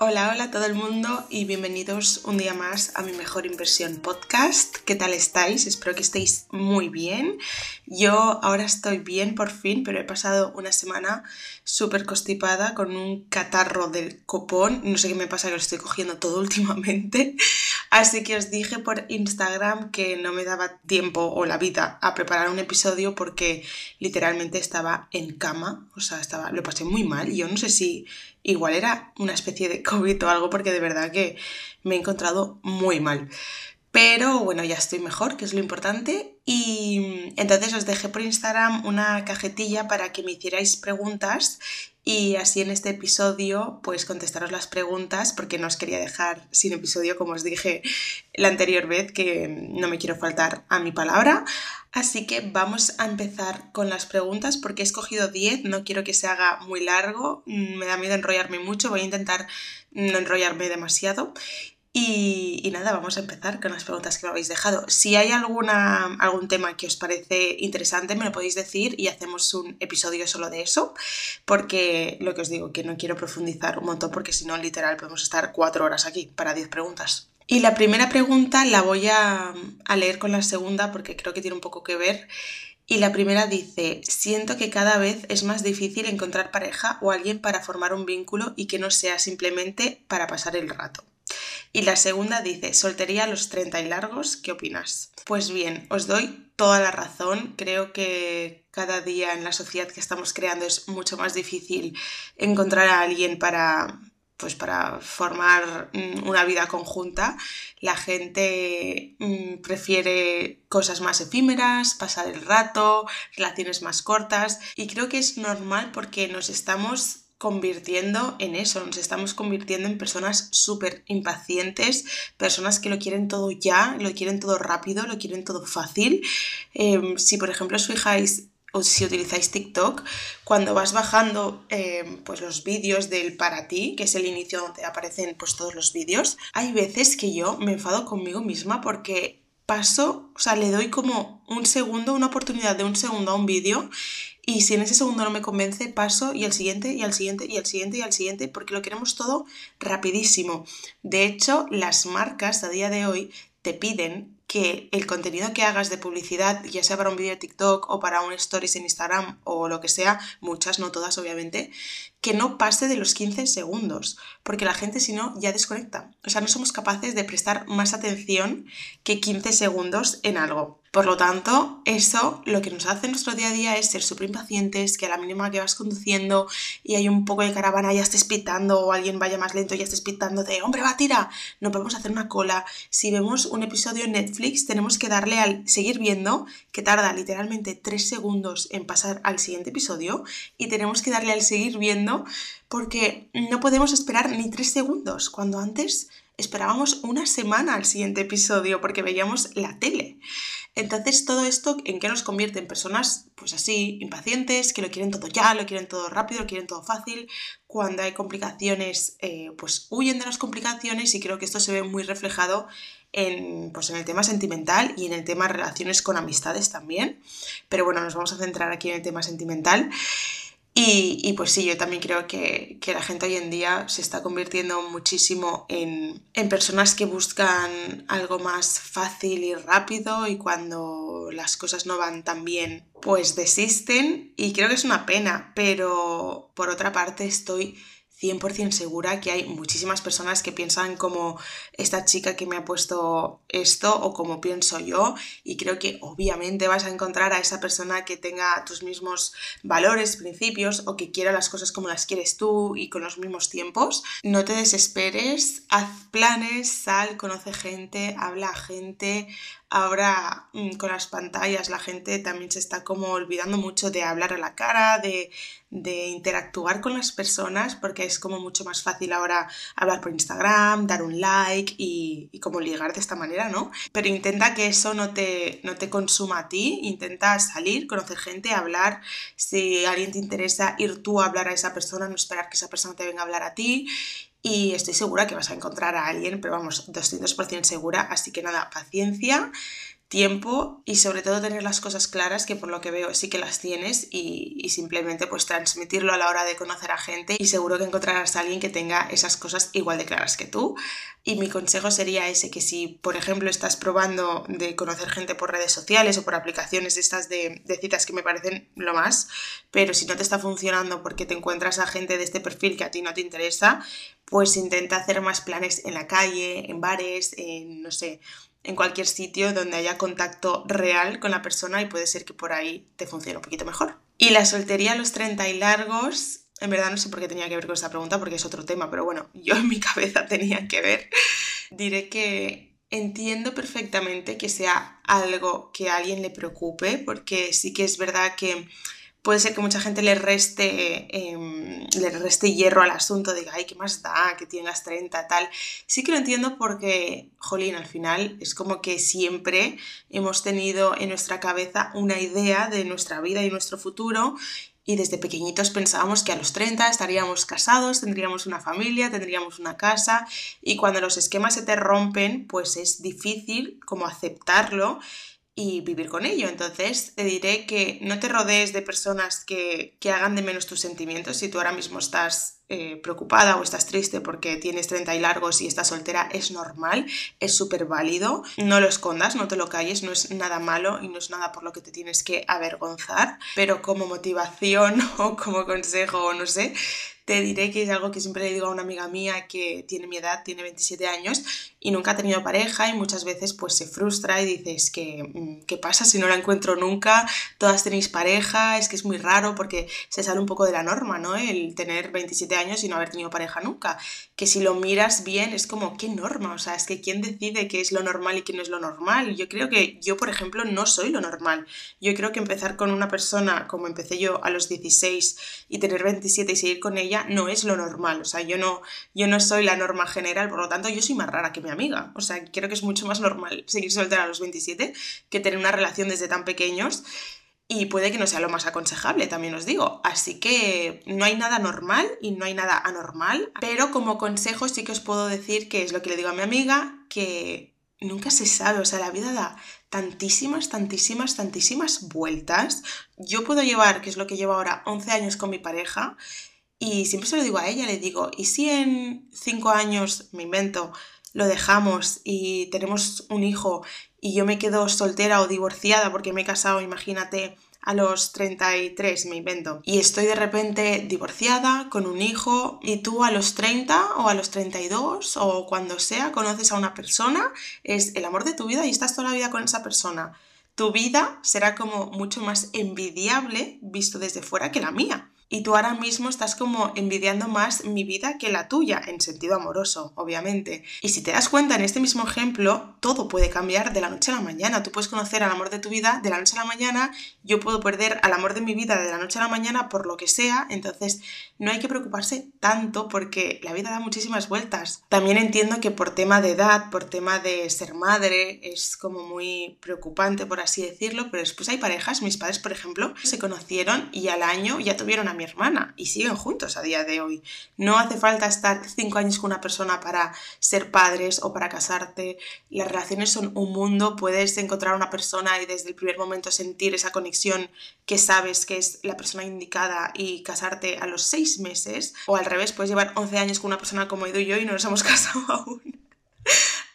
Hola, hola todo el mundo y bienvenidos un día más a mi mejor inversión podcast. ¿Qué tal estáis? Espero que estéis muy bien. Yo ahora estoy bien por fin, pero he pasado una semana súper constipada con un catarro del copón. No sé qué me pasa que lo estoy cogiendo todo últimamente. Así que os dije por Instagram que no me daba tiempo o la vida a preparar un episodio porque literalmente estaba en cama. O sea, estaba, lo pasé muy mal. Yo no sé si igual era una especie de COVID o algo porque de verdad que me he encontrado muy mal. Pero bueno, ya estoy mejor, que es lo importante. Y entonces os dejé por Instagram una cajetilla para que me hicierais preguntas y así en este episodio pues contestaros las preguntas porque no os quería dejar sin episodio como os dije la anterior vez que no me quiero faltar a mi palabra. Así que vamos a empezar con las preguntas porque he escogido 10, no quiero que se haga muy largo, me da miedo enrollarme mucho, voy a intentar no enrollarme demasiado. Y, nada, vamos a empezar con las preguntas que me habéis dejado. Si hay alguna, algún tema que os parece interesante, me lo podéis decir y hacemos un episodio solo de eso, porque lo que os digo, que no quiero profundizar un montón, porque si no, literal, podemos estar cuatro horas aquí para 10 preguntas. Y la primera pregunta la voy a, leer con la segunda porque creo que tiene un poco que ver. Y la primera dice, siento que cada vez es más difícil encontrar pareja o alguien para formar un vínculo y que no sea simplemente para pasar el rato. Y la segunda dice, soltería a los 30 y largos, ¿qué opinas? Pues bien, os doy toda la razón. Creo que cada día en la sociedad que estamos creando es mucho más difícil encontrar a alguien para pues para formar mm, una vida conjunta, la gente mm, prefiere cosas más efímeras, pasar el rato, relaciones más cortas y creo que es normal porque nos estamos convirtiendo en eso, nos estamos convirtiendo en personas súper impacientes, personas que lo quieren todo ya, lo quieren todo rápido, lo quieren todo fácil. Em, si por ejemplo os fijáis o si utilizáis TikTok, cuando vas bajando em, pues los vídeos del para ti, que es el inicio donde aparecen pues todos los vídeos, hay veces que yo me enfado conmigo misma porque paso, o sea, le doy como un segundo, una oportunidad de un segundo a un vídeo y si en ese segundo no me convence, paso y al siguiente, y al siguiente, y al siguiente, y al siguiente, porque lo queremos todo rapidísimo. De hecho, las marcas a día de hoy te piden que el contenido que hagas de publicidad, ya sea para un vídeo de TikTok o para un stories en Instagram o lo que sea, muchas, no todas obviamente, que no pase de los 15 segundos, porque la gente si no ya desconecta. O sea, no somos capaces de prestar más atención que 15 segundos en algo. Por lo tanto, eso lo que nos hace en nuestro día a día es ser súper impacientes, que a la mínima que vas conduciendo y hay un poco de caravana ya estés pitando o alguien vaya más lento ya estés pitando de hombre va tira, no podemos hacer una cola. Si vemos un episodio en Netflix tenemos que darle al seguir viendo, que tarda literalmente 3 segundos en pasar al siguiente episodio y tenemos que darle al seguir viendo porque no podemos esperar ni 3 segundos, cuando antes esperábamos una semana al siguiente episodio porque veíamos la tele. Entonces, todo esto en qué nos convierte en personas, pues así, impacientes, que lo quieren todo ya, lo quieren todo rápido, lo quieren todo fácil. Cuando hay complicaciones, eh, pues huyen de las complicaciones y creo que esto se ve muy reflejado en, pues en el tema sentimental y en el tema relaciones con amistades también. Pero bueno, nos vamos a centrar aquí en el tema sentimental. Y, pues sí, yo también creo que, la gente hoy en día se está convirtiendo muchísimo en, en, personas que buscan algo más fácil y rápido y cuando las cosas no van tan bien, pues desisten. Y creo que es una pena, pero por otra parte estoy 100% segura que hay muchísimas personas que piensan como esta chica que me ha puesto esto o como pienso yo y creo que obviamente vas a encontrar a esa persona que tenga tus mismos valores, principios o que quiera las cosas como las quieres tú y con los mismos tiempos. No te desesperes, haz planes, sal, conoce gente, habla a gente, Ahora mm, con las pantallas la gente también se está como olvidando mucho de hablar a la cara, de, interactuar con las personas, porque es como mucho más fácil ahora hablar por Instagram, dar un like y, y como ligar de esta manera, ¿no? Pero intenta que eso no te, no te consuma a ti, intenta salir, conocer gente, hablar, si alguien te interesa, ir tú a hablar a esa persona, no esperar que esa persona te venga a hablar a ti y estoy segura que vas a encontrar a alguien, pero vamos, 200% segura, así que nada, paciencia, tiempo y sobre todo tener las cosas claras que por lo que veo sí que las tienes y, y, simplemente pues transmitirlo a la hora de conocer a gente y seguro que encontrarás a alguien que tenga esas cosas igual de claras que tú. Y mi consejo sería ese, que si por ejemplo estás probando de conocer gente por redes sociales o por aplicaciones estas de, de citas que me parecen lo más, pero si no te está funcionando porque te encuentras a gente de este perfil que a ti no te interesa, pues intenta hacer más planes en la calle, en bares, en no sé, en cualquier sitio donde haya contacto real con la persona y puede ser que por ahí te funcione un poquito mejor. Y la soltería a los 30 y largos, en verdad no sé por qué tenía que ver con esta pregunta porque es otro tema, pero bueno, yo en mi cabeza tenía que ver. Diré que entiendo perfectamente que sea algo que a alguien le preocupe, porque sí que es verdad que puede ser que mucha gente le reste, eh, le reste hierro al asunto, diga, ay, ¿qué más da? Que tengas 30, tal. Sí que lo entiendo porque, jolín, al final es como que siempre hemos tenido en nuestra cabeza una idea de nuestra vida y nuestro futuro y desde pequeñitos pensábamos que a los 30 estaríamos casados, tendríamos una familia, tendríamos una casa y cuando los esquemas se te rompen, pues es difícil como aceptarlo y vivir con ello. Entonces te diré que no te rodees de personas que, que hagan de menos tus sentimientos. Si tú ahora mismo estás eh, preocupada o estás triste porque tienes 30 y largos y estás soltera, es normal, es súper válido. No lo escondas, no te lo calles, no es nada malo y no es nada por lo que te tienes que avergonzar. Pero como motivación o como consejo o no sé, te diré que es algo que siempre le digo a una amiga mía que tiene mi edad, tiene 27 años y nunca ha tenido pareja y muchas veces pues se frustra y dices que mm, ¿qué pasa si no la encuentro nunca? Todas tenéis pareja, es que es muy raro porque se sale un poco de la norma, ¿no? El tener 27 años y no haber tenido pareja nunca. Que si lo miras bien es como, ¿qué norma? O sea, es que ¿quién decide qué es lo normal y qué no es lo normal? Yo creo que yo, por ejemplo, no soy lo normal. Yo creo que empezar con una persona como empecé yo a los 16 y tener 27 y seguir con ella no es lo normal, o sea, yo no, yo no soy la norma general, por lo tanto yo soy más rara que mi amiga, o sea, creo que es mucho más normal seguir soltera a los 27 que tener una relación desde tan pequeños y puede que no sea lo más aconsejable, también os digo. Así que no hay nada normal y no hay nada anormal, pero como consejo sí que os puedo decir que es lo que le digo a mi amiga, que nunca se sabe, o sea, la vida da tantísimas, tantísimas, tantísimas vueltas. Yo puedo llevar, que es lo que llevo ahora, 11 años con mi pareja y siempre se lo digo a ella, le digo, ¿y si en cinco años, me invento, lo dejamos y tenemos un hijo y yo me quedo soltera o divorciada porque me he casado, imagínate, a los 33, me invento, y estoy de repente divorciada, con un hijo, y tú a los 30 o a los 32 o cuando sea conoces a una persona, es el amor de tu vida y estás toda la vida con esa persona. Tu vida será como mucho más envidiable visto desde fuera que la mía y tú ahora mismo estás como envidiando más mi vida que la tuya, en sentido amoroso, obviamente. Y si te das cuenta en este mismo ejemplo, todo puede cambiar de la noche a la mañana. Tú puedes conocer al amor de tu vida de la noche a la mañana, yo puedo perder al amor de mi vida de la noche a la mañana por lo que sea, entonces no hay que preocuparse tanto porque la vida da muchísimas vueltas. También entiendo que por tema de edad, por tema de ser madre, es como muy preocupante, por así decirlo, pero después hay parejas, mis padres, por ejemplo, se conocieron y al año ya tuvieron a mi hermana y siguen juntos a día de hoy. No hace falta estar cinco años con una persona para ser padres o para casarte. Las relaciones son un mundo, puedes encontrar una persona y desde el primer momento sentir esa conexión que sabes que es la persona indicada y casarte a los seis meses. O al revés, puedes llevar 11 años con una persona como Edu y yo y no nos hemos casado aún.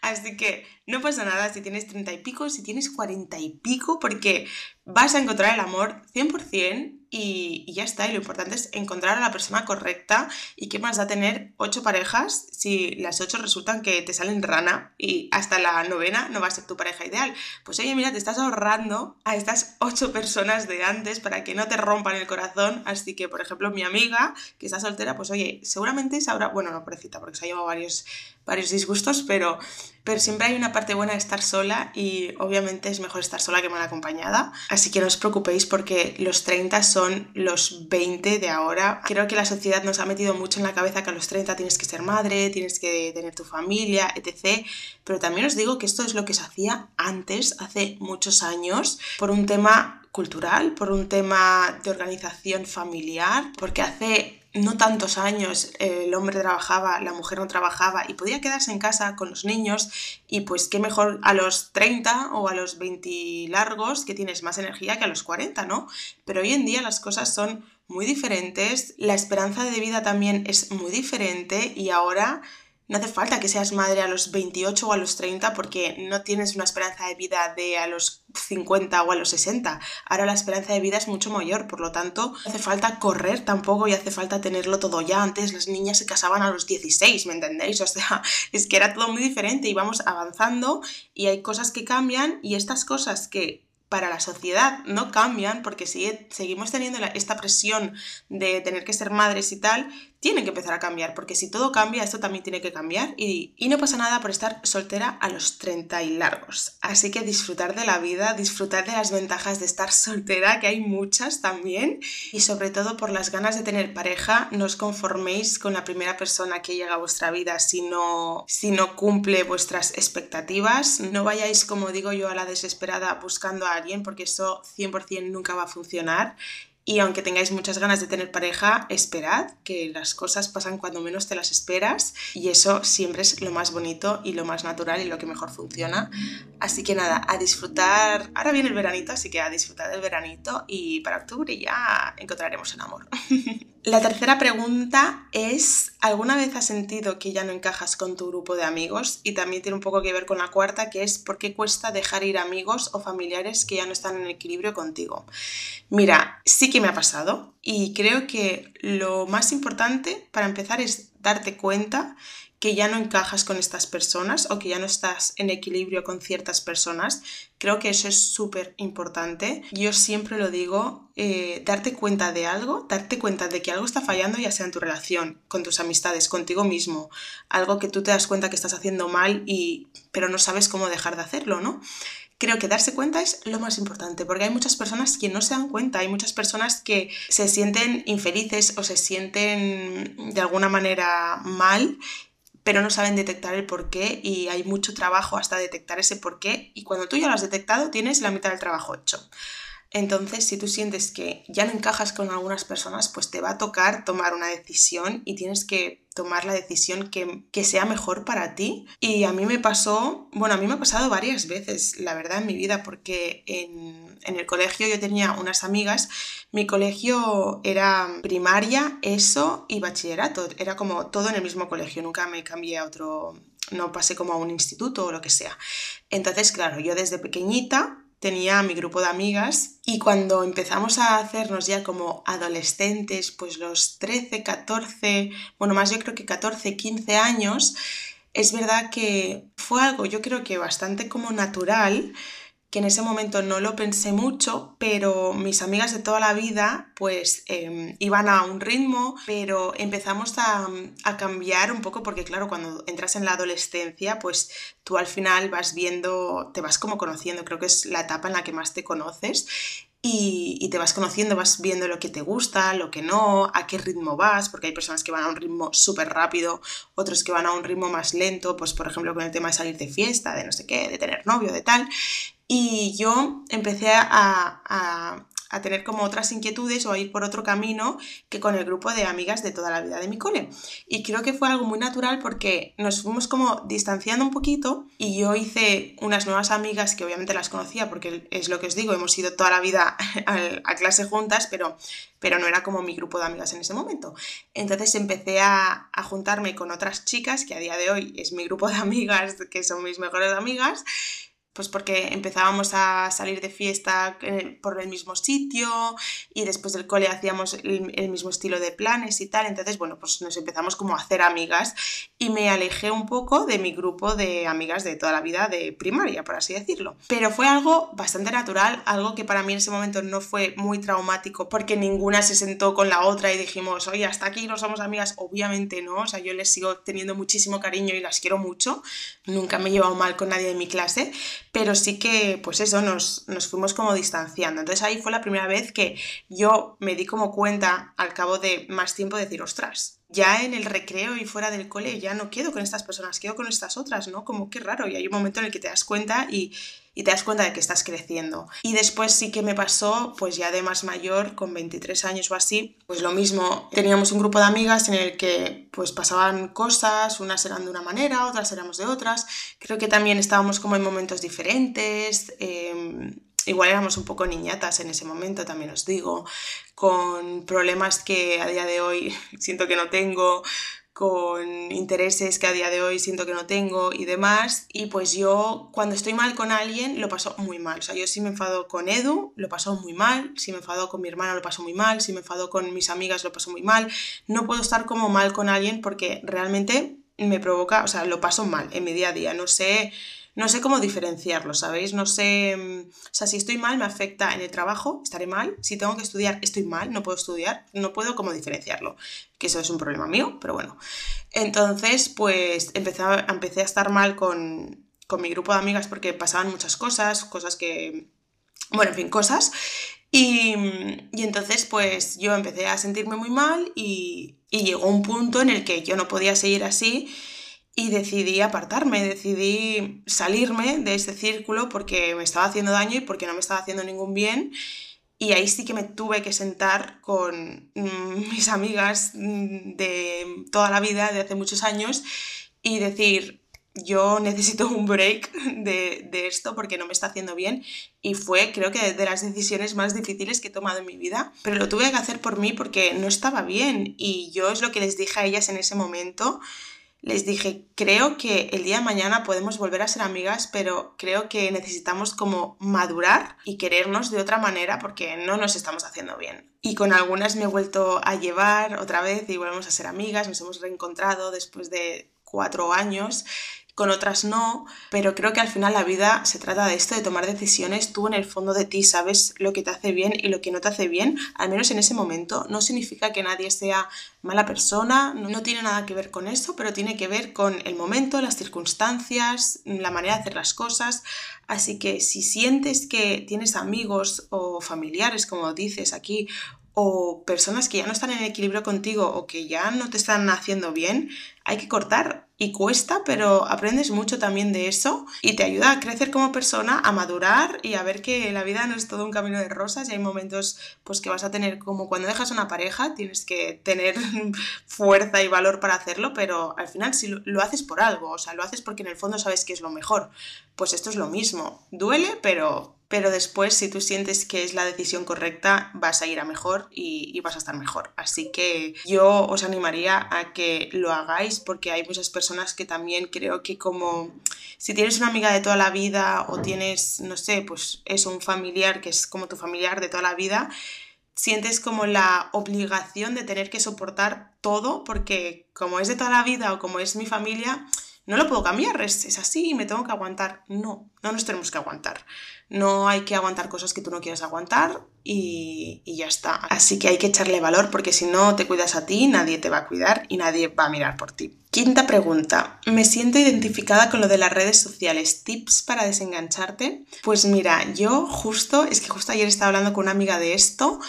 Así que no pasa nada si tienes 30 y pico, si tienes 40 y pico, porque vas a encontrar el amor 100% y, ya está. Y lo importante es encontrar a la persona correcta. ¿Y qué más da tener ocho parejas si las ocho resultan que te salen rana y hasta la novena no va a ser tu pareja ideal? Pues oye, mira, te estás ahorrando a estas ocho personas de antes para que no te rompan el corazón. Así que, por ejemplo, mi amiga que está soltera, pues oye, seguramente sabrá, bueno, no pobrecita, porque se ha llevado varios, varios disgustos, pero, pero siempre hay una parte buena de estar sola y obviamente es mejor estar sola que mal acompañada. Así que no os preocupéis porque los 30 son los 20 de ahora. Creo que la sociedad nos ha metido mucho en la cabeza que a los 30 tienes que ser madre, tienes que tener tu familia, etc. Pero también os digo que esto es lo que se hacía antes, hace muchos años, por un tema cultural, por un tema de organización familiar, porque hace no tantos años el hombre trabajaba, la mujer no trabajaba y podía quedarse en casa con los niños y pues qué mejor a los 30 o a los 20 largos que tienes más energía que a los 40, ¿no? Pero hoy en día las cosas son muy diferentes, la esperanza de vida también es muy diferente y ahora no hace falta que seas madre a los 28 o a los 30 porque no tienes una esperanza de vida de a los 50 o a los 60. Ahora la esperanza de vida es mucho mayor, por lo tanto, no hace falta correr tampoco y hace falta tenerlo todo ya. Antes las niñas se casaban a los 16, ¿me entendéis? O sea, es que era todo muy diferente y vamos avanzando y hay cosas que cambian y estas cosas que para la sociedad no cambian porque si seguimos teniendo esta presión de tener que ser madres y tal, tiene que empezar a cambiar, porque si todo cambia, esto también tiene que cambiar y, y, no pasa nada por estar soltera a los 30 y largos. Así que disfrutar de la vida, disfrutar de las ventajas de estar soltera, que hay muchas también, y sobre todo por las ganas de tener pareja, no os conforméis con la primera persona que llega a vuestra vida si no, si no cumple vuestras expectativas, no vayáis, como digo yo, a la desesperada buscando a alguien, porque eso 100% nunca va a funcionar y aunque tengáis muchas ganas de tener pareja, esperad, que las cosas pasan cuando menos te las esperas y eso siempre es lo más bonito y lo más natural y lo que mejor funciona. Así que nada, a disfrutar. Ahora viene el veranito, así que a disfrutar del veranito y para octubre ya encontraremos el amor. La tercera pregunta es, ¿alguna vez has sentido que ya no encajas con tu grupo de amigos? Y también tiene un poco que ver con la cuarta, que es ¿por qué cuesta dejar ir amigos o familiares que ya no están en equilibrio contigo? Mira, sí que me ha pasado y creo que lo más importante para empezar es darte cuenta que ya no encajas con estas personas o que ya no estás en equilibrio con ciertas personas. Creo que eso es súper importante. Yo siempre lo digo, eh, darte cuenta de algo, darte cuenta de que algo está fallando, ya sea en tu relación, con tus amistades, contigo mismo, algo que tú te das cuenta que estás haciendo mal y pero no sabes cómo dejar de hacerlo, ¿no? Creo que darse cuenta es lo más importante, porque hay muchas personas que no se dan cuenta, hay muchas personas que se sienten infelices o se sienten de alguna manera mal pero no saben detectar el porqué y hay mucho trabajo hasta detectar ese porqué y cuando tú ya lo has detectado tienes la mitad del trabajo hecho. Entonces, si tú sientes que ya no encajas con algunas personas, pues te va a tocar tomar una decisión y tienes que tomar la decisión que, que, sea mejor para ti. Y a mí me pasó, bueno, a mí me ha pasado varias veces, la verdad, en mi vida, porque en, en el colegio yo tenía unas amigas, mi colegio era primaria, eso y bachillerato, era como todo en el mismo colegio, nunca me cambié a otro, no pasé como a un instituto o lo que sea. Entonces, claro, yo desde pequeñita tenía mi grupo de amigas y cuando empezamos a hacernos ya como adolescentes, pues los 13, 14, bueno, más yo creo que 14, 15 años, es verdad que fue algo yo creo que bastante como natural que en ese momento no lo pensé mucho, pero mis amigas de toda la vida pues em, iban a un ritmo, pero empezamos a, a, cambiar un poco porque claro, cuando entras en la adolescencia pues tú al final vas viendo, te vas como conociendo, creo que es la etapa en la que más te conoces y, y, te vas conociendo, vas viendo lo que te gusta, lo que no, a qué ritmo vas, porque hay personas que van a un ritmo súper rápido, otros que van a un ritmo más lento, pues por ejemplo con el tema de salir de fiesta, de no sé qué, de tener novio, de tal. Y yo empecé a, a, tener como otras inquietudes o a ir por otro camino que con el grupo de amigas de toda la vida de mi cole. Y creo que fue algo muy natural porque nos fuimos como distanciando un poquito y yo hice unas nuevas amigas que obviamente las conocía porque es lo que os digo, hemos ido toda la vida a, clase juntas, pero, pero no era como mi grupo de amigas en ese momento. Entonces empecé a, a juntarme con otras chicas que a día de hoy es mi grupo de amigas, que son mis mejores amigas pues porque empezábamos a salir de fiesta por el mismo sitio y después del cole hacíamos el, mismo estilo de planes y tal, entonces bueno, pues nos empezamos como a hacer amigas y me alejé un poco de mi grupo de amigas de toda la vida de primaria, por así decirlo. Pero fue algo bastante natural, algo que para mí en ese momento no fue muy traumático porque ninguna se sentó con la otra y dijimos, oye, hasta aquí no somos amigas, obviamente no, o sea, yo les sigo teniendo muchísimo cariño y las quiero mucho, nunca me he llevado mal con nadie de mi clase, pero sí que, pues eso, nos, nos, fuimos como distanciando. Entonces ahí fue la primera vez que yo me di como cuenta al cabo de más tiempo de decir, ostras, ya en el recreo y fuera del cole ya no quedo con estas personas, quedo con estas otras, ¿no? Como qué raro. Y hay un momento en el que te das cuenta y, y te das cuenta de que estás creciendo. Y después sí que me pasó, pues ya de más mayor, con 23 años o así, pues lo mismo, teníamos un grupo de amigas en el que pues pasaban cosas, unas eran de una manera, otras éramos de otras. Creo que también estábamos como en momentos diferentes. Em, igual éramos un poco niñatas en ese momento, también os digo, con problemas que a día de hoy siento que no tengo, con intereses que a día de hoy siento que no tengo y demás. Y pues yo cuando estoy mal con alguien lo paso muy mal. O sea, yo si me enfado con Edu lo paso muy mal, si me enfado con mi hermana lo paso muy mal, si me enfado con mis amigas lo paso muy mal. No puedo estar como mal con alguien porque realmente me provoca, o sea, lo paso mal en mi día a día. No sé no sé cómo diferenciarlo, ¿sabéis? No sé, mm, o sea, si estoy mal me afecta en el trabajo, estaré mal, si tengo que estudiar, estoy mal, no puedo estudiar, no puedo cómo diferenciarlo, que eso es un problema mío, pero bueno. Entonces, pues empecé a, empecé a estar mal con, con mi grupo de amigas porque pasaban muchas cosas, cosas que, bueno, en fin, cosas. Y, y, entonces pues yo empecé a sentirme muy mal y, y, llegó un punto en el que yo no podía seguir así y decidí apartarme, decidí salirme de ese círculo porque me estaba haciendo daño y porque no me estaba haciendo ningún bien. Y ahí sí que me tuve que sentar con mm, mis amigas mm, de toda la vida, de hace muchos años, y decir, yo necesito un break de, de, esto porque no me está haciendo bien y fue creo que de las decisiones más difíciles que he tomado en mi vida, pero lo tuve que hacer por mí porque no estaba bien. Y yo es lo que les dije a ellas en ese momento, les dije, creo que el día de mañana podemos volver a ser amigas, pero creo que necesitamos como madurar y querernos de otra manera porque no nos estamos haciendo bien. Y con algunas me he vuelto a llevar otra vez y volvemos a ser amigas, nos hemos reencontrado después de cuatro años con otras no, pero creo que al final la vida se trata de esto, de tomar decisiones. Tú en el fondo de ti sabes lo que te hace bien y lo que no te hace bien, al menos en ese momento. No significa que nadie sea mala persona, no tiene nada que ver con eso, pero tiene que ver con el momento, las circunstancias, la manera de hacer las cosas. Así que si sientes que tienes amigos o familiares, como dices aquí, o personas que ya no están en equilibrio contigo o que ya no te están haciendo bien, hay que cortar y cuesta, pero aprendes mucho también de eso y te ayuda a crecer como persona, a madurar y a ver que la vida no es todo un camino de rosas y hay momentos pues que vas a tener como cuando dejas una pareja, tienes que tener fuerza y valor para hacerlo, pero al final si lo, haces por algo, o sea, lo haces porque en el fondo sabes que es lo mejor, pues esto es lo mismo, duele, pero pero después si tú sientes que es la decisión correcta vas a ir a mejor y, vas a estar mejor. Así que yo os animaría a que lo hagáis porque hay muchas personas que también creo que como si tienes una amiga de toda la vida o tienes, no sé, pues es un familiar que es como tu familiar de toda la vida, sientes como la obligación de tener que soportar todo porque como es de toda la vida o como es mi familia, no lo puedo cambiar, es, es así y me tengo que aguantar. No, no nos tenemos que aguantar. No hay que aguantar cosas que tú no quieras aguantar y, y, ya está. Así que hay que echarle valor porque si no te cuidas a ti, nadie te va a cuidar y nadie va a mirar por ti. Quinta pregunta. Me siento identificada con lo de las redes sociales. ¿Tips para desengancharte? Pues mira, yo justo, es que justo ayer estaba hablando con una amiga de esto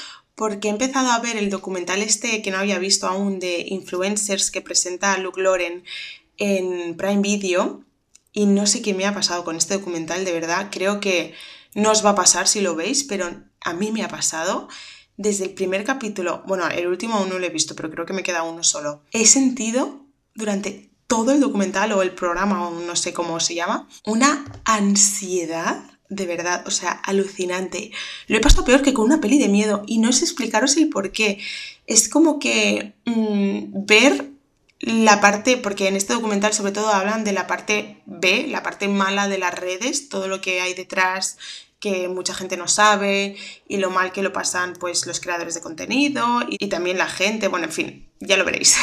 porque he empezado a ver el documental este que no había visto aún de influencers que presenta Luke Loren en Prime Video y no sé qué me ha pasado con este documental, de verdad, creo que no os va a pasar si lo veis, pero a mí me ha pasado desde el primer capítulo, bueno, el último aún no lo he visto, pero creo que me queda uno solo. He sentido durante todo el documental o el programa, o no sé cómo se llama, una ansiedad de verdad, o sea, alucinante. Lo he pasado peor que con una peli de miedo y no sé explicaros el por qué. Es como que mmm, ver la parte, porque en este documental sobre todo hablan de la parte B, la parte mala de las redes, todo lo que hay detrás que mucha gente no sabe y lo mal que lo pasan pues los creadores de contenido y, también la gente, bueno, en fin, ya lo veréis.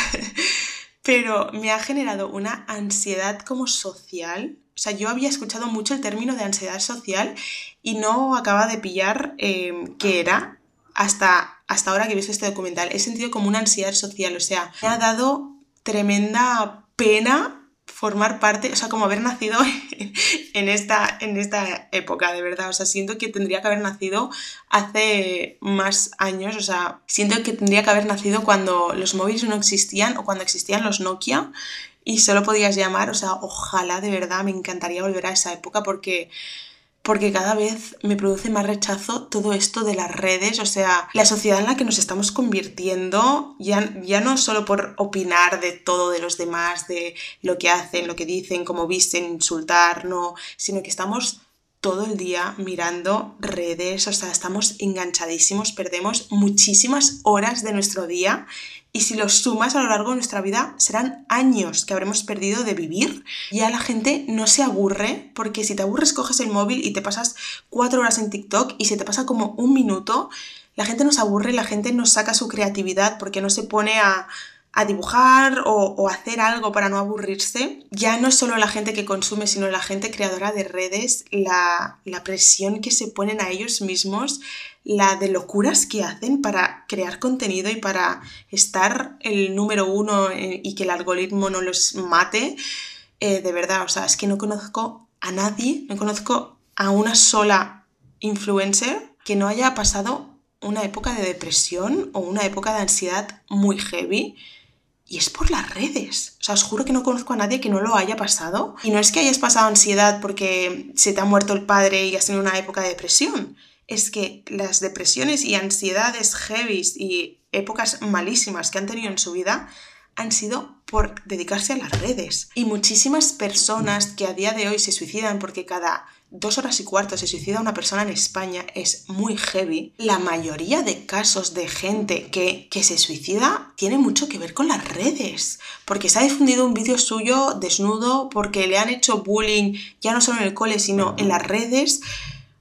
Pero me ha generado una ansiedad como social. O sea, yo había escuchado mucho el término de ansiedad social y no acaba de pillar eh, qué era hasta, hasta ahora que he visto este documental. He sentido como una ansiedad social, o sea, me ha dado tremenda pena formar parte, o sea, como haber nacido en esta, en esta época, de verdad. O sea, siento que tendría que haber nacido hace más años, o sea, siento que tendría que haber nacido cuando los móviles no existían o cuando existían los Nokia y solo podías llamar, o sea, ojalá de verdad me encantaría volver a esa época porque porque cada vez me produce más rechazo todo esto de las redes, o sea, la sociedad en la que nos estamos convirtiendo, ya, ya no solo por opinar de todo de los demás, de lo que hacen, lo que dicen, cómo visten, insultar, no, sino que estamos todo el día mirando redes, o sea, estamos enganchadísimos, perdemos muchísimas horas de nuestro día y si los sumas a lo largo de nuestra vida serán años que habremos perdido de vivir. Ya la gente no se aburre porque si te aburres coges el móvil y te pasas cuatro horas en TikTok y se te pasa como un minuto, la gente nos aburre, la gente nos saca su creatividad porque no se pone a, dibujar o, hacer algo para no aburrirse. Ya no solo la gente que consume, sino la gente creadora de redes, la, presión que se ponen a ellos mismos, la de locuras que hacen para crear contenido y para estar el número uno y que el algoritmo no los mate, eh, de verdad, o sea, es que no conozco a nadie, no conozco a una sola influencer que no haya pasado una época de depresión o una época de ansiedad muy heavy. Y es por las redes. O sea, os juro que no conozco a nadie que no lo haya pasado. Y no es que hayas pasado ansiedad porque se te ha muerto el padre y has tenido una época de depresión es que las depresiones y ansiedades heavy y épocas malísimas que han tenido en su vida han sido por dedicarse a las redes. Y muchísimas personas que a día de hoy se suicidan porque cada dos horas y cuarto se suicida una persona en España es muy heavy. La mayoría de casos de gente que, que se suicida tiene mucho que ver con las redes. Porque se ha difundido un vídeo suyo desnudo, porque le han hecho bullying ya no solo en el cole, sino en las redes.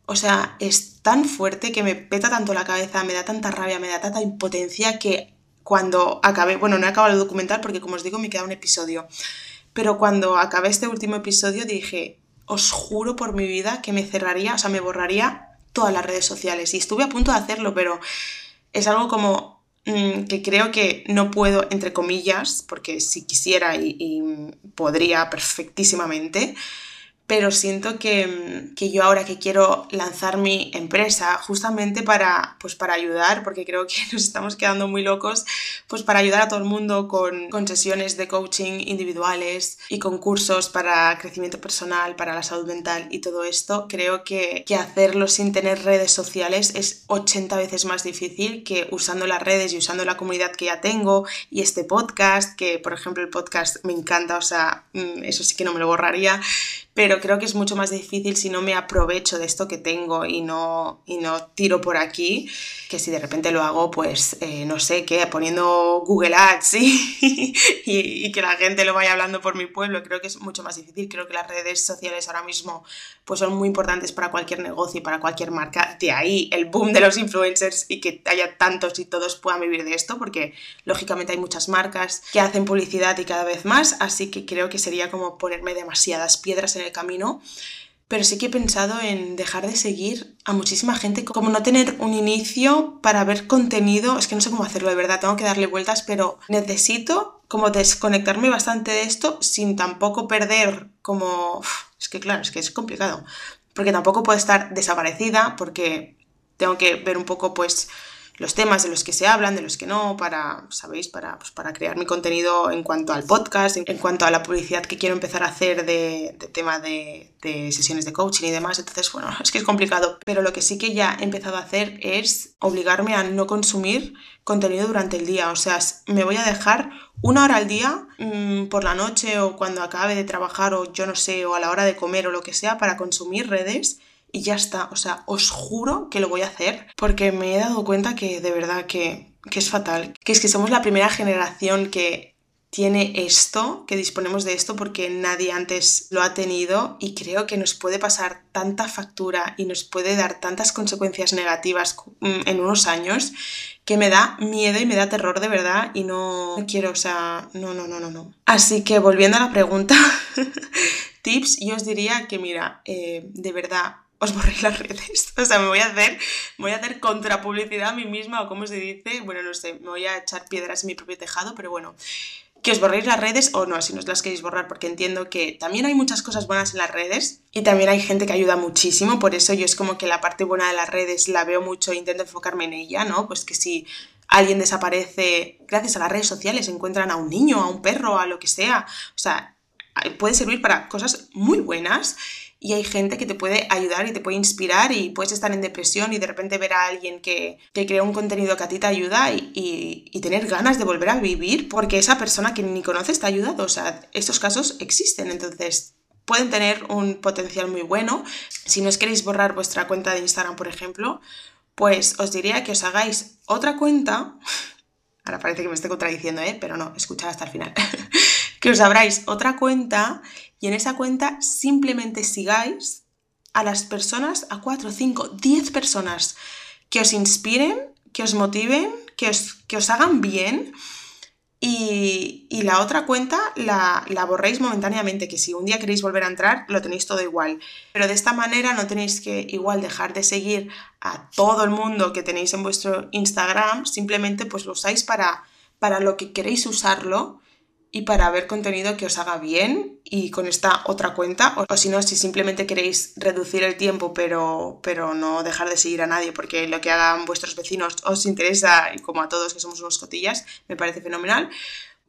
O sea, es tan fuerte que me peta tanto la cabeza, me da tanta rabia, me da tanta impotencia que cuando acabé, bueno, no he acabado el documental porque como os digo me queda un episodio, pero cuando acabé este último episodio dije, os juro por mi vida que me cerraría, o sea, me borraría todas las redes sociales. Y estuve a punto de hacerlo, pero es algo como mm, que creo que no puedo, entre comillas, porque si quisiera y podría perfectísimamente, pero siento que, yo ahora que quiero lanzar mi empresa justamente para, pues para ayudar, porque creo que nos estamos quedando muy locos, pues para ayudar a todo el mundo con, con sesiones de coaching individuales y con cursos para crecimiento personal, para la salud mental y todo esto, creo que, que hacerlo sin tener redes sociales es 80 veces más difícil que usando las redes y usando la comunidad que ya tengo y este podcast, que por ejemplo el podcast me encanta, o sea, mm, eso sí que no me lo borraría, pero creo que es mucho más difícil si no me aprovecho de esto que tengo y no, y no tiro por aquí, que si de repente lo hago, pues eh, no sé qué, poniendo Google Ads y, y, que la gente lo vaya hablando por mi pueblo, creo que es mucho más difícil. Creo que las redes sociales ahora mismo pues son muy importantes para cualquier negocio y para cualquier marca. De ahí el boom de los influencers y que haya tantos y todos puedan vivir de esto, porque lógicamente hay muchas marcas que hacen publicidad y cada vez más, así que creo que sería como ponerme demasiadas piedras en el camino, pero sí que he pensado en dejar de seguir a muchísima gente, como no tener un inicio para ver contenido, es que no sé cómo hacerlo de verdad, tengo que darle vueltas, pero necesito como desconectarme bastante de esto sin tampoco perder como... Es que claro, es que es complicado, porque tampoco puedo estar desaparecida, porque tengo que ver un poco pues los temas de los que se hablan, de los que no, para, ¿sabéis? Para, pues, para crear mi contenido en cuanto al podcast, en, cuanto a la publicidad que quiero empezar a hacer de, tema de, de, sesiones de coaching y demás. Entonces, bueno, es que es complicado. Pero lo que sí que ya he empezado a hacer es obligarme a no consumir contenido durante el día. O sea, me voy a dejar una hora al día mmm, por la noche o cuando acabe de trabajar o yo no sé, o a la hora de comer o lo que sea para consumir redes y ya está. O sea, os juro que lo voy a hacer porque me he dado cuenta que de verdad que, que es fatal. Que es que somos la primera generación que tiene esto, que disponemos de esto porque nadie antes lo ha tenido y creo que nos puede pasar tanta factura y nos puede dar tantas consecuencias negativas mm, en unos años que me da miedo y me da terror de verdad y no quiero, o sea, no, no, no, no, no. Así que volviendo a la pregunta, tips, yo os diría que mira, eh, de verdad, os borré las redes. O sea, me voy a hacer, voy a hacer contrapublicidad a mí misma o como se dice, bueno, no sé, me voy a echar piedras en mi propio tejado, pero bueno, que os borréis las redes o no, si no os las queréis borrar, porque entiendo que también hay muchas cosas buenas en las redes y también hay gente que ayuda muchísimo, por eso yo es como que la parte buena de las redes la veo mucho e intento enfocarme en ella, ¿no? Pues que si alguien desaparece gracias a las redes sociales, encuentran a un niño, a un perro, a lo que sea, o sea, puede servir para cosas muy buenas y hay gente que te puede ayudar y te puede inspirar y puedes estar en depresión y de repente ver a alguien que, que crea un contenido que a ti te ayuda y, y, tener ganas de volver a vivir porque esa persona que ni conoces te ha ayudado. O sea, estos casos existen, entonces pueden tener un potencial muy bueno. Si no os queréis borrar vuestra cuenta de Instagram, por ejemplo, pues os diría que os hagáis otra cuenta. Ahora parece que me estoy contradiciendo, ¿eh? pero no, escuchad hasta el final. que os abráis otra cuenta y en esa cuenta simplemente sigáis a las personas, a 4, 5, 10 personas que os inspiren, que os motiven, que os, que os hagan bien y, la otra cuenta la, la, borréis momentáneamente, que si un día queréis volver a entrar, lo tenéis todo igual. Pero de esta manera no tenéis que igual dejar de seguir a todo el mundo que tenéis en vuestro Instagram, simplemente pues lo usáis para, para lo que queréis usarlo y para ver contenido que os haga bien y con esta otra cuenta o, si no si simplemente queréis reducir el tiempo pero, pero no dejar de seguir a nadie porque lo que hagan vuestros vecinos os interesa y como a todos que somos unos cotillas me parece fenomenal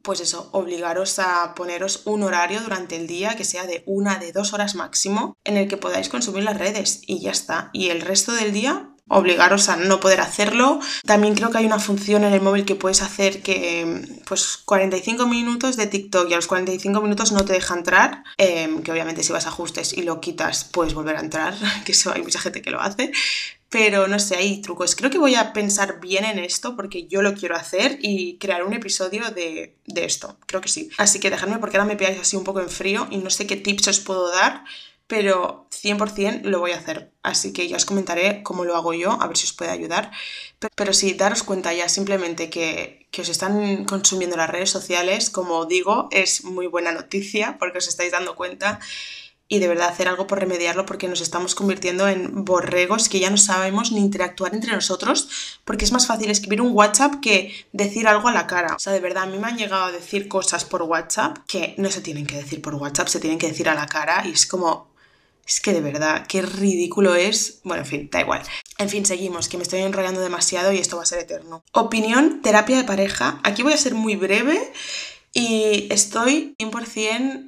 pues eso, obligaros a poneros un horario durante el día que sea de una, de dos horas máximo en el que podáis consumir las redes y ya está. Y el resto del día obligaros a no poder hacerlo. También creo que hay una función en el móvil que puedes hacer que pues 45 minutos de TikTok y a los 45 minutos no te deja entrar, em, que obviamente si vas a ajustes y lo quitas puedes volver a entrar, que eso hay mucha gente que lo hace. Pero no sé, hay trucos. Creo que voy a pensar bien en esto porque yo lo quiero hacer y crear un episodio de, de esto. Creo que sí. Así que dejadme porque ahora me pilláis así un poco en frío y no sé qué tips os puedo dar pero 100% lo voy a hacer. Así que ya os comentaré cómo lo hago yo, a ver si os puede ayudar. Pero, sí, daros cuenta ya simplemente que, que, os están consumiendo las redes sociales, como digo, es muy buena noticia porque os estáis dando cuenta y de verdad hacer algo por remediarlo porque nos estamos convirtiendo en borregos que ya no sabemos ni interactuar entre nosotros porque es más fácil escribir un WhatsApp que decir algo a la cara. O sea, de verdad, a mí me han llegado a decir cosas por WhatsApp que no se tienen que decir por WhatsApp, se tienen que decir a la cara y es como, es que de verdad, qué ridículo es. Bueno, en fin, da igual. En fin, seguimos, que me estoy enrollando demasiado y esto va a ser eterno. Opinión, terapia de pareja. Aquí voy a ser muy breve y estoy 100%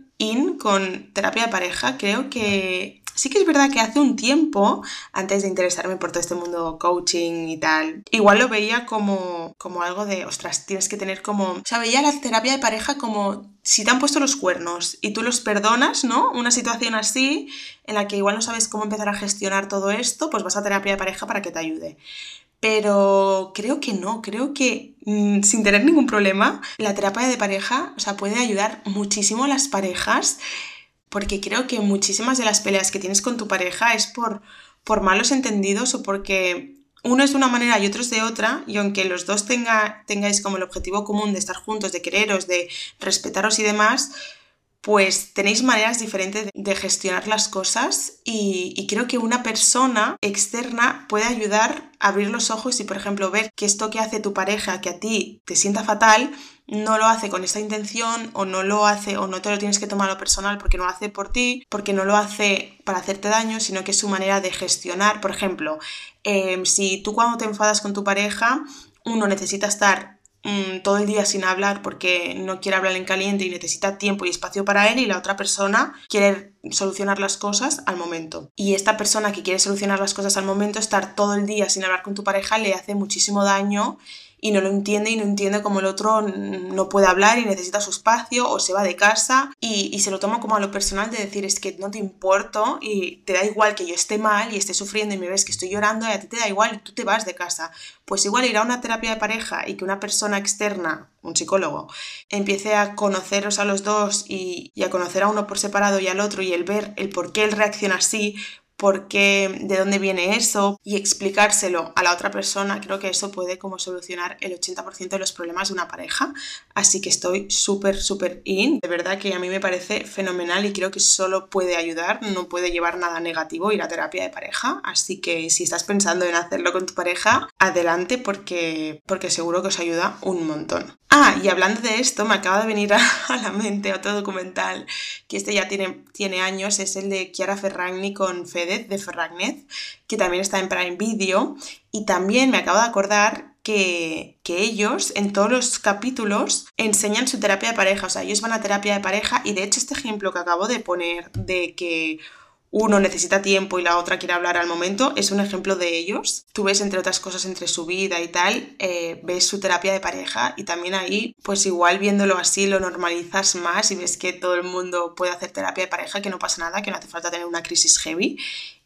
con terapia de pareja. Creo que Sí que es verdad que hace un tiempo, antes de interesarme por todo este mundo coaching y tal, igual lo veía como, como algo de, ostras, tienes que tener como... O sea, veía la terapia de pareja como si te han puesto los cuernos y tú los perdonas, ¿no? Una situación así en la que igual no sabes cómo empezar a gestionar todo esto, pues vas a terapia de pareja para que te ayude. Pero creo que no, creo que mm, sin tener ningún problema, la terapia de pareja, o sea, puede ayudar muchísimo a las parejas porque creo que muchísimas de las peleas que tienes con tu pareja es por, por malos entendidos o porque uno es de una manera y otro es de otra, y aunque los dos tenga, tengáis como el objetivo común de estar juntos, de quereros, de respetaros y demás, pues tenéis maneras diferentes de gestionar las cosas y, creo que una persona externa puede ayudar a abrir los ojos y, por ejemplo, ver que esto que hace tu pareja, que a ti te sienta fatal, no lo hace con esta intención o no lo hace o no te lo tienes que tomar a lo personal porque no lo hace por ti, porque no lo hace para hacerte daño, sino que es su manera de gestionar. Por ejemplo, em, si tú cuando te enfadas con tu pareja, uno necesita estar mm, todo el día sin hablar porque no quiere hablar en caliente y necesita tiempo y espacio para él y la otra persona quiere solucionar las cosas al momento. Y esta persona que quiere solucionar las cosas al momento, estar todo el día sin hablar con tu pareja le hace muchísimo daño y no lo entiende y no entiende cómo el otro no puede hablar y necesita su espacio o se va de casa y, y, se lo toma como a lo personal de decir es que no te importo y te da igual que yo esté mal y esté sufriendo y me ves que estoy llorando y a ti te da igual y tú te vas de casa. Pues igual ir a una terapia de pareja y que una persona externa, un psicólogo, empiece a conoceros a los dos y, y a conocer a uno por separado y al otro y el ver el por qué él reacciona así, por qué, de dónde viene eso y explicárselo a la otra persona, creo que eso puede como solucionar el 80% de los problemas de una pareja. Así que estoy súper, súper in. De verdad que a mí me parece fenomenal y creo que solo puede ayudar, no puede llevar nada negativo ir a terapia de pareja. Así que si estás pensando en hacerlo con tu pareja, adelante porque, porque seguro que os ayuda un montón. Ah, y hablando de esto, me acaba de venir a, la mente otro documental que este ya tiene, tiene años, es el de Chiara Ferragni con De Ferragnet, que también está en Prime Video. Y también me acabo de acordar que, que, ellos en todos los capítulos enseñan su terapia de pareja, o sea, ellos van a terapia de pareja y de hecho este ejemplo que acabo de poner de que uno necesita tiempo y la otra quiere hablar al momento, es un ejemplo de ellos. Tú ves, entre otras cosas, entre su vida y tal, eh, ves su terapia de pareja y también ahí, pues igual viéndolo así, lo normalizas más y ves que todo el mundo puede hacer terapia de pareja, que no pasa nada, que no hace falta tener una crisis heavy.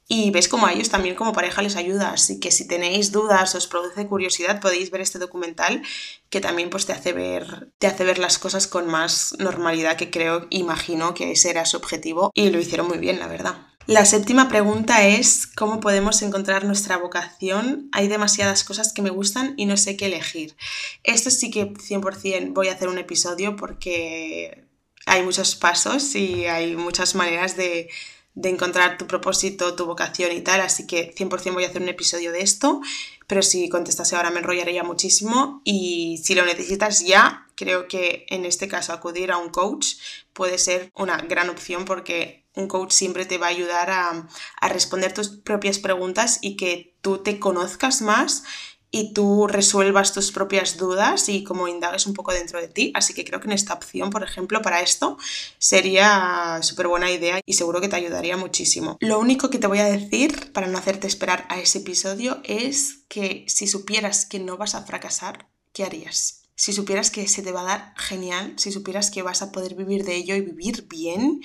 Y ves como a ellos también como pareja les ayuda, así que si tenéis dudas, os produce curiosidad, podéis ver este documental que también pues te hace ver, te hace ver las cosas con más normalidad, que creo, imagino que ese era su objetivo y lo hicieron muy bien, la verdad. La séptima pregunta es ¿cómo podemos encontrar nuestra vocación? Hay demasiadas cosas que me gustan y no sé qué elegir. Esto sí que 100% voy a hacer un episodio porque hay muchos pasos y hay muchas maneras de, de encontrar tu propósito, tu vocación y tal, así que 100% voy a hacer un episodio de esto, pero si contestase ahora me enrollaría muchísimo y si lo necesitas ya, creo que en este caso acudir a un coach puede ser una gran opción porque un coach siempre te va a ayudar a, responder tus propias preguntas y que tú te conozcas más y tú resuelvas tus propias dudas y como indagues un poco dentro de ti. Así que creo que en esta opción, por ejemplo, para esto sería súper buena idea y seguro que te ayudaría muchísimo. Lo único que te voy a decir para no hacerte esperar a ese episodio es que si supieras que no vas a fracasar, ¿qué harías? Si supieras que se te va a dar genial, si supieras que vas a poder vivir de ello y vivir bien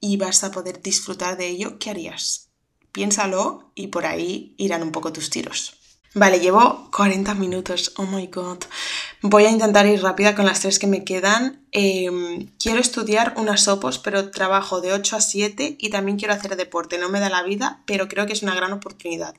y vas a poder disfrutar de ello, ¿qué harías? Piénsalo y por ahí irán un poco tus tiros. Vale, llevo 40 minutos, oh my god. Voy a intentar ir rápida con las tres que me quedan. Em, quiero estudiar unas opos, pero trabajo de 8 a 7 y también quiero hacer deporte. No me da la vida, pero creo que es una gran oportunidad.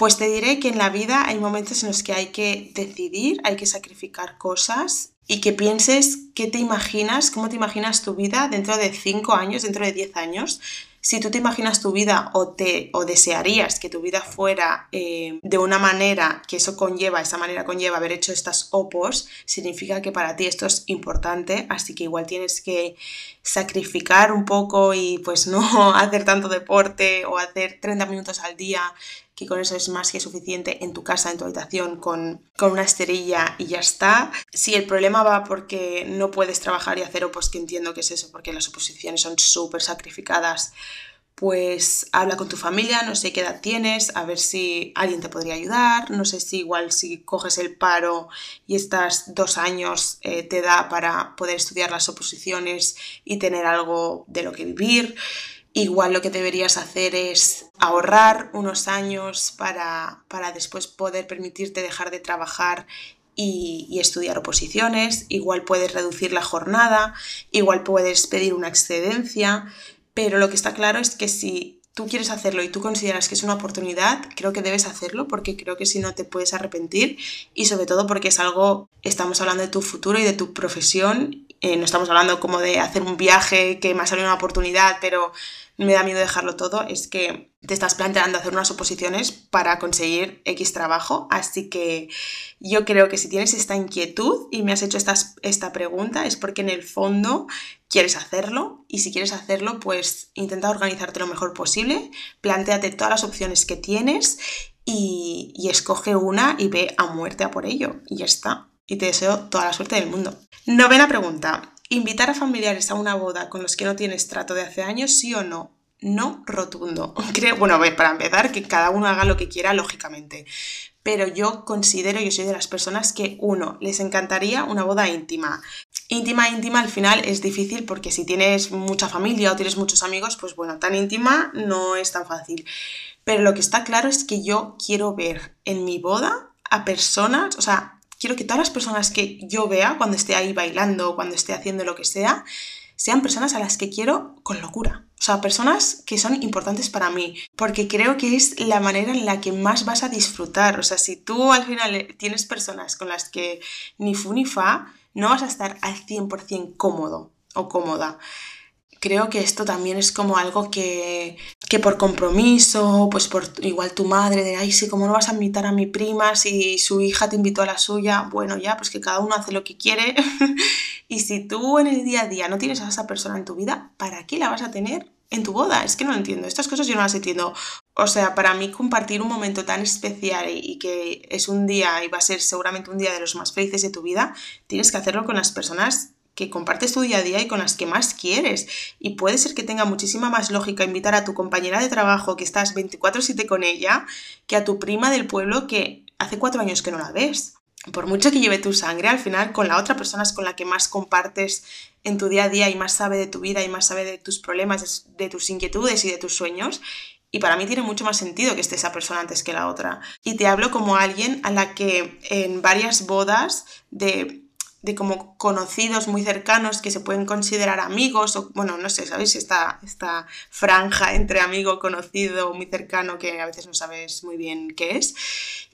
Pues te diré que en la vida hay momentos en los que hay que decidir, hay que sacrificar cosas y que pienses qué te imaginas, cómo te imaginas tu vida dentro de 5 años, dentro de 10 años. Si tú te imaginas tu vida o, te, o desearías que tu vida fuera eh, de una manera que eso conlleva, esa manera conlleva haber hecho estas opos, significa que para ti esto es importante, así que igual tienes que sacrificar un poco y pues no hacer tanto deporte o hacer 30 minutos al día que con eso es más que suficiente en tu casa, en tu habitación, con, una esterilla y ya está. Si el problema va porque no puedes trabajar y hacer pues que entiendo que es eso, porque las oposiciones son súper sacrificadas, pues habla con tu familia, no sé qué edad tienes, a ver si alguien te podría ayudar, no sé si igual si coges el paro y estás dos años eh, te da para poder estudiar las oposiciones y tener algo de lo que vivir. Igual lo que deberías hacer es ahorrar unos años para, después poder permitirte dejar de trabajar y, estudiar oposiciones, igual puedes reducir la jornada, igual puedes pedir una excedencia, pero lo que está claro es que si tú quieres hacerlo y tú consideras que es una oportunidad, creo que debes hacerlo porque creo que si no te puedes arrepentir y sobre todo porque es algo, estamos hablando de tu futuro y de tu profesión, eh, no estamos hablando como de hacer un viaje que me ha salido una oportunidad, pero me da miedo dejarlo todo, es que te estás planteando hacer unas oposiciones para conseguir X trabajo, así que yo creo que si tienes esta inquietud y me has hecho esta, esta pregunta es porque en el fondo quieres hacerlo. Y si quieres hacerlo pues intenta organizarte lo mejor posible, planteate todas las opciones que tienes y, y escoge una y ve a muerte a por ello. Y ya está. Y te deseo toda la suerte del mundo. Novena pregunta. Invitar a familiares a una boda con los que no tienes trato de hace años, sí o no. No rotundo. Creo, bueno, ver, para empezar, que cada uno haga lo que quiera, lógicamente. Pero yo considero, yo soy de las personas que, uno, les encantaría una boda íntima. Íntima, íntima, al final es difícil porque si tienes mucha familia o tienes muchos amigos, pues bueno, tan íntima no es tan fácil. Pero lo que está claro es que yo quiero ver en mi boda a personas, o sea, quiero que todas las personas que yo vea cuando esté ahí bailando o cuando esté haciendo lo que sea, sean personas a las que quiero con locura. O sea, personas que son importantes para mí, porque creo que es la manera en la que más vas a disfrutar. O sea, si tú al final tienes personas con las que ni fu ni fa, no vas a estar al 100% cómodo o cómoda creo que esto también es como algo que, que por compromiso, pues por igual tu madre, de, ay, sí, ¿cómo no vas a invitar a mi prima si su hija te invitó a la suya? Bueno, ya, pues que cada uno hace lo que quiere. y si tú en el día a día no tienes a esa persona en tu vida, ¿para qué la vas a tener en tu boda? Es que no lo entiendo. Estas cosas yo no las entiendo. O sea, para mí compartir un momento tan especial y que es un día y va a ser seguramente un día de los más felices de tu vida, tienes que hacerlo con las personas que compartes tu día a día y con las que más quieres. Y puede ser que tenga muchísima más lógica invitar a tu compañera de trabajo que estás 24/7 con ella que a tu prima del pueblo que hace cuatro años que no la ves. Por mucho que lleve tu sangre, al final con la otra persona es con la que más compartes en tu día a día y más sabe de tu vida y más sabe de tus problemas, de tus inquietudes y de tus sueños. Y para mí tiene mucho más sentido que esté esa persona antes que la otra. Y te hablo como alguien a la que en varias bodas de de como conocidos muy cercanos que se pueden considerar amigos o bueno, no sé, ¿sabéis? Esta, esta franja entre amigo, conocido, muy cercano que a veces no sabes muy bien qué es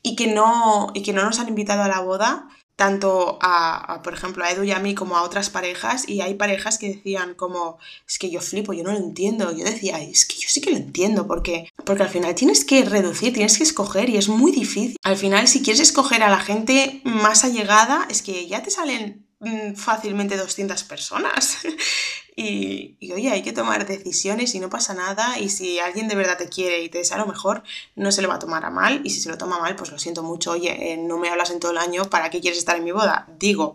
y que no, y que no nos han invitado a la boda tanto a, por ejemplo, a Edu y a mí como a otras parejas, y hay parejas que decían como, es que yo flipo, yo no lo entiendo. Yo decía, es que yo sí que lo entiendo, porque, porque al final tienes que reducir, tienes que escoger, y es muy difícil. Al final, si quieres escoger a la gente más allegada, es que ya te salen mm, fácilmente 200 personas. Y, oye, hay que tomar decisiones y no pasa nada. Y si alguien de verdad te quiere y te desea lo mejor, no se lo va a tomar a mal. Y si se lo toma mal, pues lo siento mucho. Oye, eh, no me hablas en todo el año, ¿para qué quieres estar en mi boda? Digo,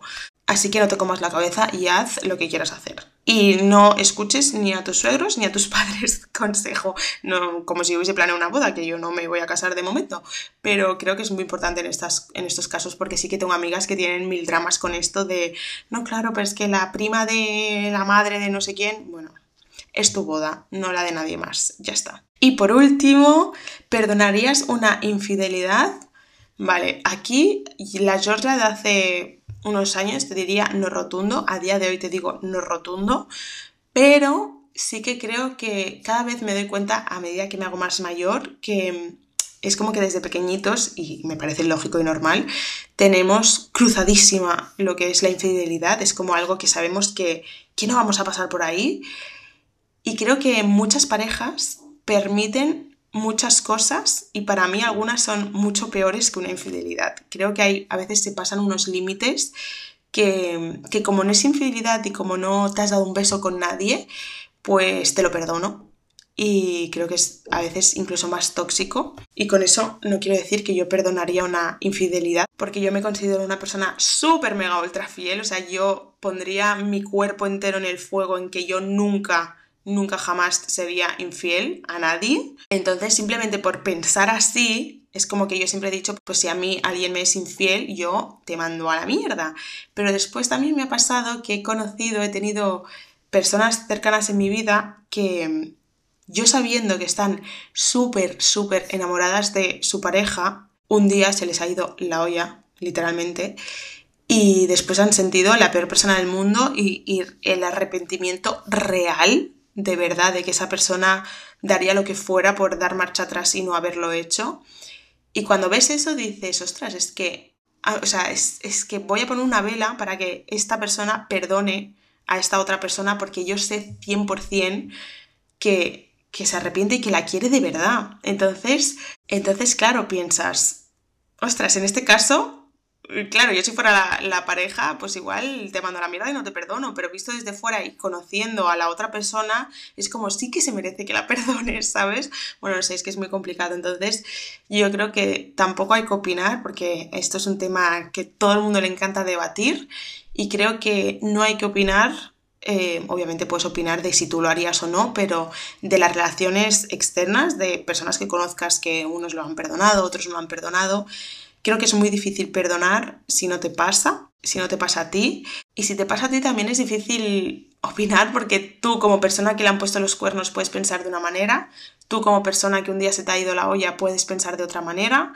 Así que no te comas la cabeza y haz lo que quieras hacer. Y no escuches ni a tus suegros ni a tus padres consejo. No, como si hubiese planeado una boda, que yo no me voy a casar de momento. Pero creo que es muy importante en, estas, en estos casos porque sí que tengo amigas que tienen mil dramas con esto de, no, claro, pero es que la prima de la madre de no sé quién, bueno, es tu boda, no la de nadie más. Ya está. Y por último, ¿perdonarías una infidelidad? Vale, aquí la Georgia de hace unos años te diría no rotundo, a día de hoy te digo no rotundo, pero sí que creo que cada vez me doy cuenta a medida que me hago más mayor que es como que desde pequeñitos, y me parece lógico y normal, tenemos cruzadísima lo que es la infidelidad, es como algo que sabemos que, que no vamos a pasar por ahí. Y creo que muchas parejas permiten muchas cosas y para mí algunas son mucho peores que una infidelidad. Creo que hay, a veces se pasan unos límites que, que como no es infidelidad y como no te has dado un beso con nadie, pues te lo perdono. Y creo que es a veces incluso más tóxico. Y con eso no quiero decir que yo perdonaría una infidelidad, porque yo me considero una persona súper mega ultra fiel. O sea, yo pondría mi cuerpo entero en el fuego en que yo nunca nunca jamás sería infiel a nadie. Entonces, simplemente por pensar así, es como que yo siempre he dicho, pues si a mí alguien me es infiel, yo te mando a la mierda. Pero después también me ha pasado que he conocido, he tenido personas cercanas en mi vida que yo sabiendo que están súper, súper enamoradas de su pareja, un día se les ha ido la olla, literalmente, y después han sentido la peor persona del mundo y, y el arrepentimiento real de verdad, de que esa persona daría lo que fuera por dar marcha atrás y no haberlo hecho. Y cuando ves eso dices, ostras, es que, o sea, es, que voy a poner una vela para que esta persona perdone a esta otra persona porque yo sé 100% que, que se arrepiente y que la quiere de verdad. Entonces, entonces, claro, piensas, ostras, en este caso claro, yo si fuera la, pareja, pues igual te mando la mierda y no te perdono, pero visto desde fuera y conociendo a la otra persona, es como sí que se merece que la perdones, ¿sabes? Bueno, no sé, es que es muy complicado, entonces yo creo que tampoco hay que opinar, porque esto es un tema que todo el mundo le encanta debatir, y creo que no hay que opinar eh, obviamente puedes opinar de si tú lo harías o no, pero de las relaciones externas, de personas que conozcas que unos lo han perdonado, otros no lo han perdonado, Creo que es muy difícil perdonar si no te pasa, si no te pasa a ti. Y si te pasa a ti también es difícil opinar porque tú como persona que le han puesto los cuernos puedes pensar de una manera, tú como persona que un día se te ha ido la olla puedes pensar de otra manera,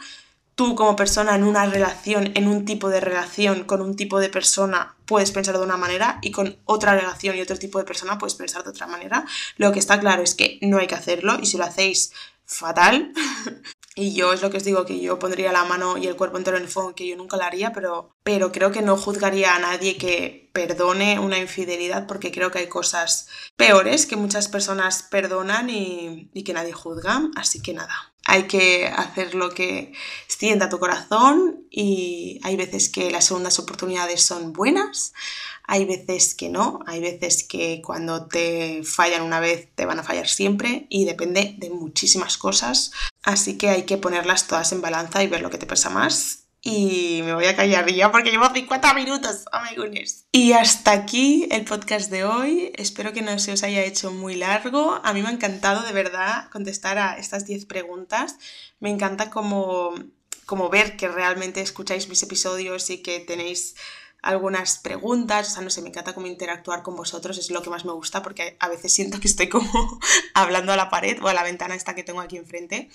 tú como persona en una relación, en un tipo de relación con un tipo de persona, puedes pensar de una manera y con otra relación y otro tipo de persona puedes pensar de otra manera. Lo que está claro es que no hay que hacerlo y si lo hacéis fatal. y yo es lo que os digo, que yo pondría la mano y el cuerpo entero en el fuego, que yo nunca lo haría, pero, pero creo que no juzgaría a nadie que perdone una infidelidad porque creo que hay cosas peores que muchas personas perdonan y, y que nadie juzga. Así que nada, hay que hacer lo que sienta tu corazón y hay veces que las segundas oportunidades son buenas, hay veces que no, hay veces que cuando te fallan una vez te van a fallar siempre y depende de muchísimas cosas, así que hay que ponerlas todas en balanza y ver lo que te pesa más y me voy a callar ya porque llevo 50 minutos, oh. Y hasta aquí el podcast de hoy. Espero que no se os haya hecho muy largo. A mí me ha encantado de verdad contestar a estas 10 preguntas. Me encanta como, como ver que realmente escucháis mis episodios y que tenéis algunas preguntas, o sea, no sé, me encanta como interactuar con vosotros, es lo que más me gusta porque a veces siento que estoy como hablando a la pared o a la ventana esta que tengo aquí enfrente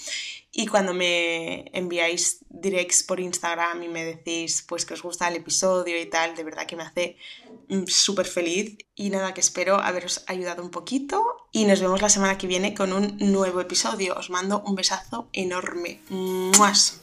y cuando me enviáis directs por Instagram y me decís pues que os gusta el episodio y tal, de verdad que me hace mm, súper feliz y nada, que espero haberos ayudado un poquito y nos vemos la semana que viene con un nuevo episodio. Os mando un besazo enorme. ¡Muas!